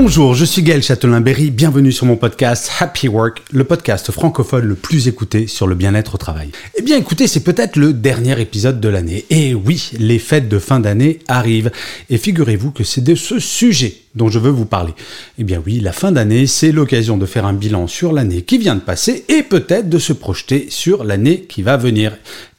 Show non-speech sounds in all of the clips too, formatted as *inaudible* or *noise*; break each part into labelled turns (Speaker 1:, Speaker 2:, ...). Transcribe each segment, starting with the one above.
Speaker 1: Bonjour, je suis Gaël Châtelain-Berry, bienvenue sur mon podcast Happy Work, le podcast francophone le plus écouté sur le bien-être au travail. Eh bien écoutez, c'est peut-être le dernier épisode de l'année. Et oui, les fêtes de fin d'année arrivent. Et figurez-vous que c'est de ce sujet dont je veux vous parler. Eh bien oui, la fin d'année, c'est l'occasion de faire un bilan sur l'année qui vient de passer et peut-être de se projeter sur l'année qui va venir.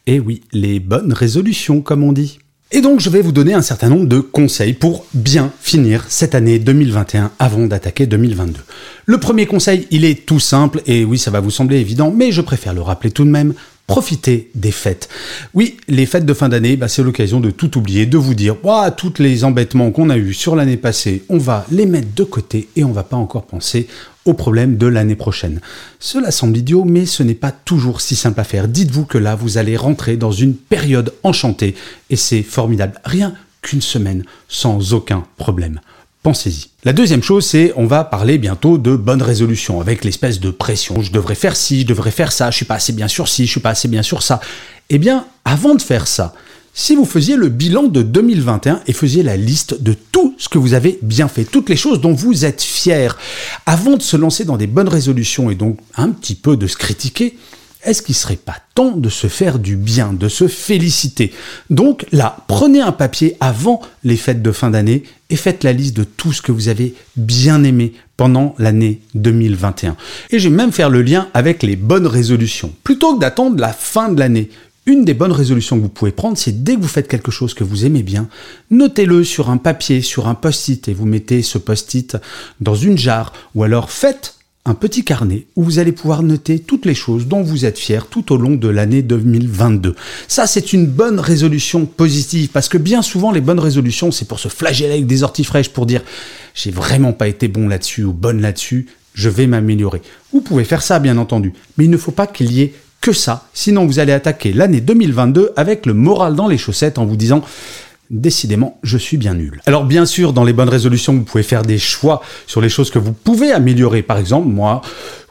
Speaker 1: Et oui, les bonnes résolutions comme on dit. Et donc je vais vous donner un certain nombre de conseils pour bien finir cette année 2021 avant d'attaquer 2022. Le premier conseil, il est tout simple, et oui ça va vous sembler évident, mais je préfère le rappeler tout de même, profitez des fêtes. Oui, les fêtes de fin d'année, bah, c'est l'occasion de tout oublier, de vous dire, ouah, tous les embêtements qu'on a eus sur l'année passée, on va les mettre de côté et on va pas encore penser aux problèmes de l'année prochaine. Cela semble idiot, mais ce n'est pas toujours si simple à faire. Dites-vous que là, vous allez rentrer dans une période enchantée et c'est formidable. Rien qu'une semaine sans aucun problème. Pensez-y. La deuxième chose, c'est on va parler bientôt de bonnes résolutions avec l'espèce de pression. Je devrais faire ci, je devrais faire ça, je suis pas assez bien sur ci, je suis pas assez bien sur ça. Eh bien, avant de faire ça, si vous faisiez le bilan de 2021 et faisiez la liste de tout ce que vous avez bien fait, toutes les choses dont vous êtes fier, avant de se lancer dans des bonnes résolutions et donc un petit peu de se critiquer, est-ce qu'il serait pas temps de se faire du bien, de se féliciter? Donc là, prenez un papier avant les fêtes de fin d'année et faites la liste de tout ce que vous avez bien aimé pendant l'année 2021. Et je vais même faire le lien avec les bonnes résolutions. Plutôt que d'attendre la fin de l'année, une des bonnes résolutions que vous pouvez prendre, c'est dès que vous faites quelque chose que vous aimez bien, notez-le sur un papier, sur un post-it, et vous mettez ce post-it dans une jarre, ou alors faites un petit carnet où vous allez pouvoir noter toutes les choses dont vous êtes fier tout au long de l'année 2022. Ça, c'est une bonne résolution positive parce que bien souvent, les bonnes résolutions, c'est pour se flageller avec des orties fraîches pour dire j'ai vraiment pas été bon là-dessus ou bonne là-dessus, je vais m'améliorer. Vous pouvez faire ça, bien entendu, mais il ne faut pas qu'il y ait que ça, sinon vous allez attaquer l'année 2022 avec le moral dans les chaussettes en vous disant Décidément, je suis bien nul. Alors bien sûr, dans les bonnes résolutions, vous pouvez faire des choix sur les choses que vous pouvez améliorer. Par exemple, moi,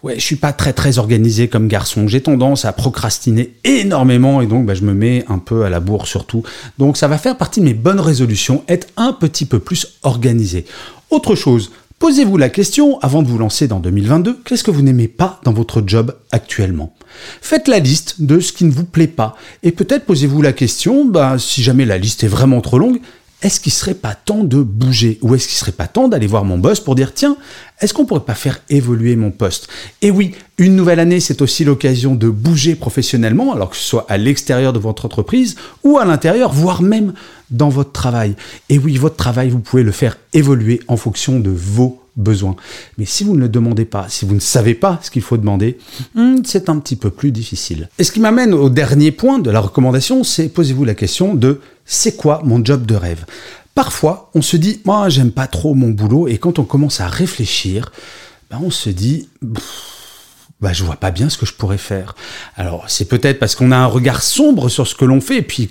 Speaker 1: ouais, je suis pas très très organisé comme garçon. J'ai tendance à procrastiner énormément et donc bah, je me mets un peu à la bourre surtout. Donc ça va faire partie de mes bonnes résolutions, être un petit peu plus organisé. Autre chose, Posez-vous la question, avant de vous lancer dans 2022, qu'est-ce que vous n'aimez pas dans votre job actuellement? Faites la liste de ce qui ne vous plaît pas, et peut-être posez-vous la question, bah, si jamais la liste est vraiment trop longue, est-ce qu'il serait pas temps de bouger Ou est-ce qu'il serait pas temps d'aller voir mon boss pour dire tiens, est-ce qu'on pourrait pas faire évoluer mon poste? Et oui, une nouvelle année, c'est aussi l'occasion de bouger professionnellement, alors que ce soit à l'extérieur de votre entreprise ou à l'intérieur, voire même dans votre travail. Et oui, votre travail, vous pouvez le faire évoluer en fonction de vos besoins. Mais si vous ne le demandez pas, si vous ne savez pas ce qu'il faut demander, hmm, c'est un petit peu plus difficile. Et ce qui m'amène au dernier point de la recommandation, c'est posez-vous la question de c'est quoi mon job de rêve? Parfois, on se dit, moi, j'aime pas trop mon boulot, et quand on commence à réfléchir, ben, on se dit, bah, je vois pas bien ce que je pourrais faire. Alors, c'est peut-être parce qu'on a un regard sombre sur ce que l'on fait, et puis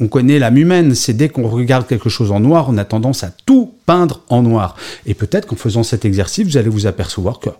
Speaker 1: on connaît l'âme humaine, c'est dès qu'on regarde quelque chose en noir, on a tendance à tout peindre en noir. Et peut-être qu'en faisant cet exercice, vous allez vous apercevoir que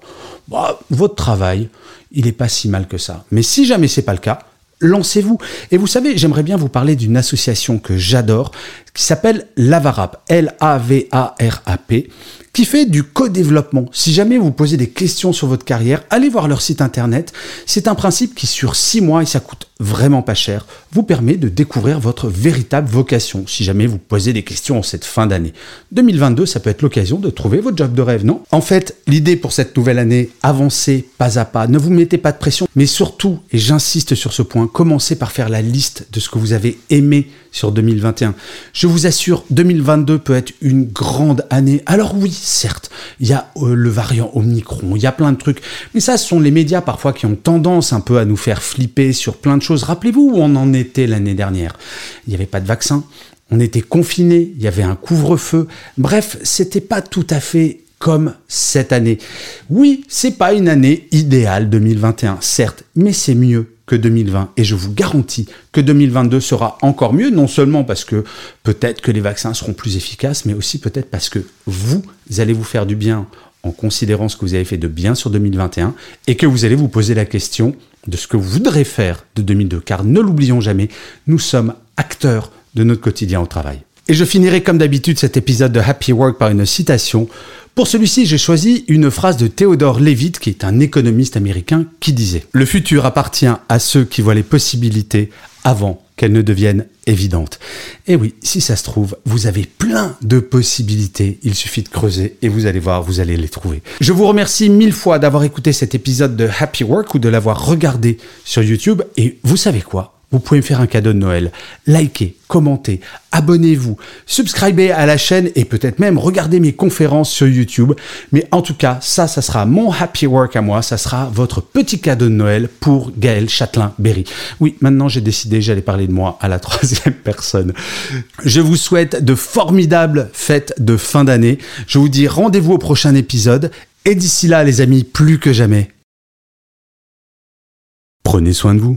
Speaker 1: bah, votre travail, il n'est pas si mal que ça. Mais si jamais c'est pas le cas, lancez-vous. Et vous savez, j'aimerais bien vous parler d'une association que j'adore, qui s'appelle Lavarap, L-A-V-A-R-A-P, qui fait du co-développement. Si jamais vous posez des questions sur votre carrière, allez voir leur site internet. C'est un principe qui, sur six mois, et ça coûte vraiment pas cher, vous permet de découvrir votre véritable vocation. Si jamais vous posez des questions en cette fin d'année. 2022, ça peut être l'occasion de trouver votre job de rêve, non? En fait, l'idée pour cette nouvelle année, avancez pas à pas. Ne vous mettez pas de pression, mais surtout, et j'insiste sur ce point, commencez par faire la liste de ce que vous avez aimé sur 2021. Je vous assure, 2022 peut être une grande année. Alors oui, certes, il y a euh, le variant Omicron, il y a plein de trucs, mais ça, ce sont les médias parfois qui ont tendance un peu à nous faire flipper sur plein de choses. Rappelez-vous où on en était l'année dernière. Il n'y avait pas de vaccin, on était confinés, il y avait un couvre-feu. Bref, c'était pas tout à fait comme cette année. Oui, c'est pas une année idéale 2021, certes, mais c'est mieux que 2020 et je vous garantis que 2022 sera encore mieux, non seulement parce que peut-être que les vaccins seront plus efficaces, mais aussi peut-être parce que vous allez vous faire du bien en considérant ce que vous avez fait de bien sur 2021 et que vous allez vous poser la question de ce que vous voudrez faire de 2002, car ne l'oublions jamais, nous sommes acteurs de notre quotidien au travail. Et je finirai comme d'habitude cet épisode de Happy Work par une citation. Pour celui-ci, j'ai choisi une phrase de Theodore Levitt, qui est un économiste américain, qui disait ⁇ Le futur appartient à ceux qui voient les possibilités avant qu'elles ne deviennent évidentes. Et oui, si ça se trouve, vous avez plein de possibilités, il suffit de creuser et vous allez voir, vous allez les trouver. Je vous remercie mille fois d'avoir écouté cet épisode de Happy Work ou de l'avoir regardé sur YouTube et vous savez quoi? Vous pouvez me faire un cadeau de Noël. Likez, commentez, abonnez-vous, subscribez à la chaîne et peut-être même regardez mes conférences sur YouTube. Mais en tout cas, ça, ça sera mon happy work à moi. Ça sera votre petit cadeau de Noël pour Gaël Châtelain-Berry. Oui, maintenant j'ai décidé, j'allais parler de moi à la *laughs* troisième personne. Je vous souhaite de formidables fêtes de fin d'année. Je vous dis rendez-vous au prochain épisode. Et d'ici là, les amis, plus que jamais, prenez soin de vous.